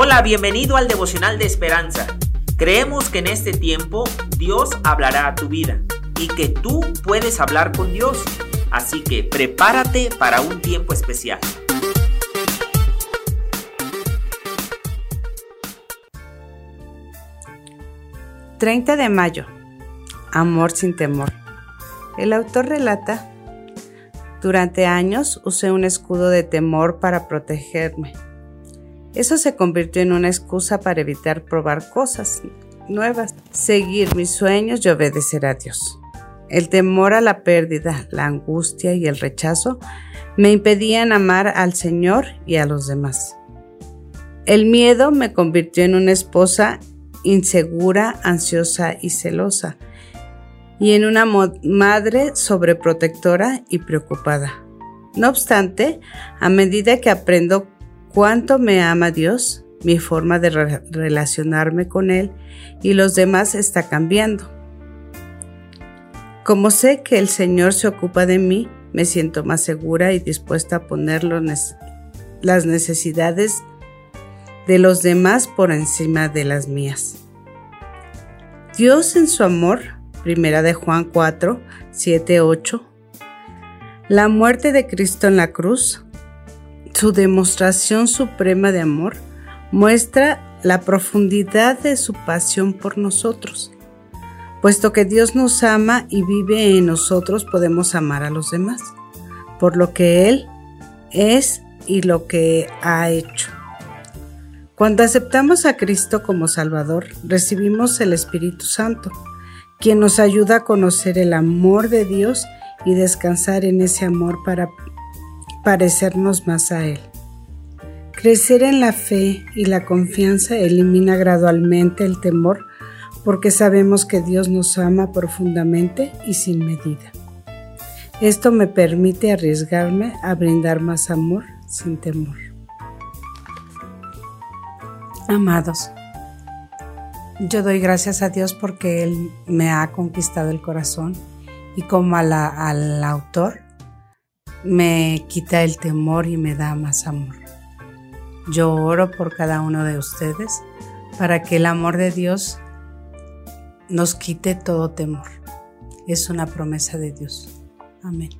Hola, bienvenido al devocional de esperanza. Creemos que en este tiempo Dios hablará a tu vida y que tú puedes hablar con Dios. Así que prepárate para un tiempo especial. ...30 de mayo... Amor sin temor. El autor relata... Durante años usé un escudo de temor para protegerme eso se convirtió en una excusa para evitar probar cosas nuevas, seguir mis sueños y obedecer a Dios. El temor a la pérdida, la angustia y el rechazo me impedían amar al Señor y a los demás. El miedo me convirtió en una esposa insegura, ansiosa y celosa, y en una madre sobreprotectora y preocupada. No obstante, a medida que aprendo cuánto me ama Dios, mi forma de relacionarme con Él y los demás está cambiando. Como sé que el Señor se ocupa de mí, me siento más segura y dispuesta a poner las necesidades de los demás por encima de las mías. Dios en su amor, primera de Juan 4, 7, 8, la muerte de Cristo en la cruz, su demostración suprema de amor muestra la profundidad de su pasión por nosotros. Puesto que Dios nos ama y vive en nosotros, podemos amar a los demás, por lo que Él es y lo que ha hecho. Cuando aceptamos a Cristo como Salvador, recibimos el Espíritu Santo, quien nos ayuda a conocer el amor de Dios y descansar en ese amor para parecernos más a Él. Crecer en la fe y la confianza elimina gradualmente el temor porque sabemos que Dios nos ama profundamente y sin medida. Esto me permite arriesgarme a brindar más amor sin temor. Amados, yo doy gracias a Dios porque Él me ha conquistado el corazón y como al autor, me quita el temor y me da más amor. Yo oro por cada uno de ustedes para que el amor de Dios nos quite todo temor. Es una promesa de Dios. Amén.